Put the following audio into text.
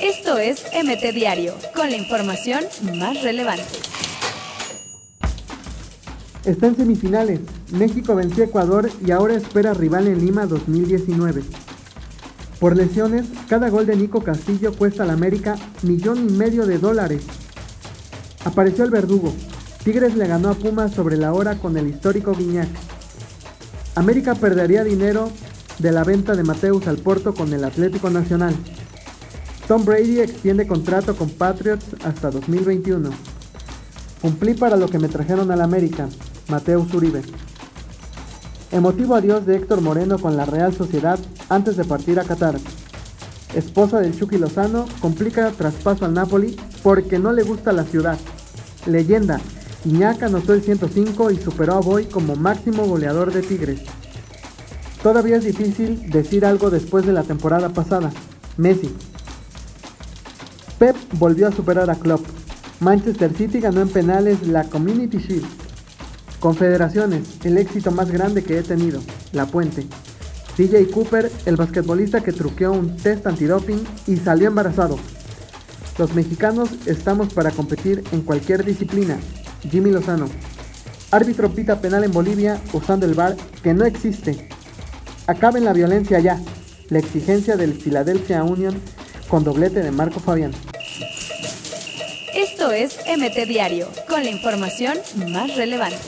Esto es MT Diario, con la información más relevante. Está en semifinales. México venció a Ecuador y ahora espera rival en Lima 2019. Por lesiones, cada gol de Nico Castillo cuesta al América millón y medio de dólares. Apareció el verdugo. Tigres le ganó a Pumas sobre la hora con el histórico Guiñac. América perdería dinero de la venta de Mateus al Porto con el Atlético Nacional. Tom Brady extiende contrato con Patriots hasta 2021. Cumplí para lo que me trajeron al América. Mateus Uribe. Emotivo adiós de Héctor Moreno con la Real Sociedad antes de partir a Qatar. Esposa del Chucky Lozano complica traspaso al Napoli porque no le gusta la ciudad. Leyenda, Iñak anotó el 105 y superó a Boy como máximo goleador de Tigres. Todavía es difícil decir algo después de la temporada pasada. Messi. Pep volvió a superar a Klopp. Manchester City ganó en penales la Community Shield. Confederaciones, el éxito más grande que he tenido, La Puente. DJ Cooper, el basquetbolista que truqueó un test antidoping y salió embarazado. Los mexicanos estamos para competir en cualquier disciplina. Jimmy Lozano. Árbitro pita penal en Bolivia usando el bar que no existe. Acaben la violencia ya. La exigencia del Philadelphia Union con doblete de Marco Fabián. Esto es MT Diario, con la información más relevante.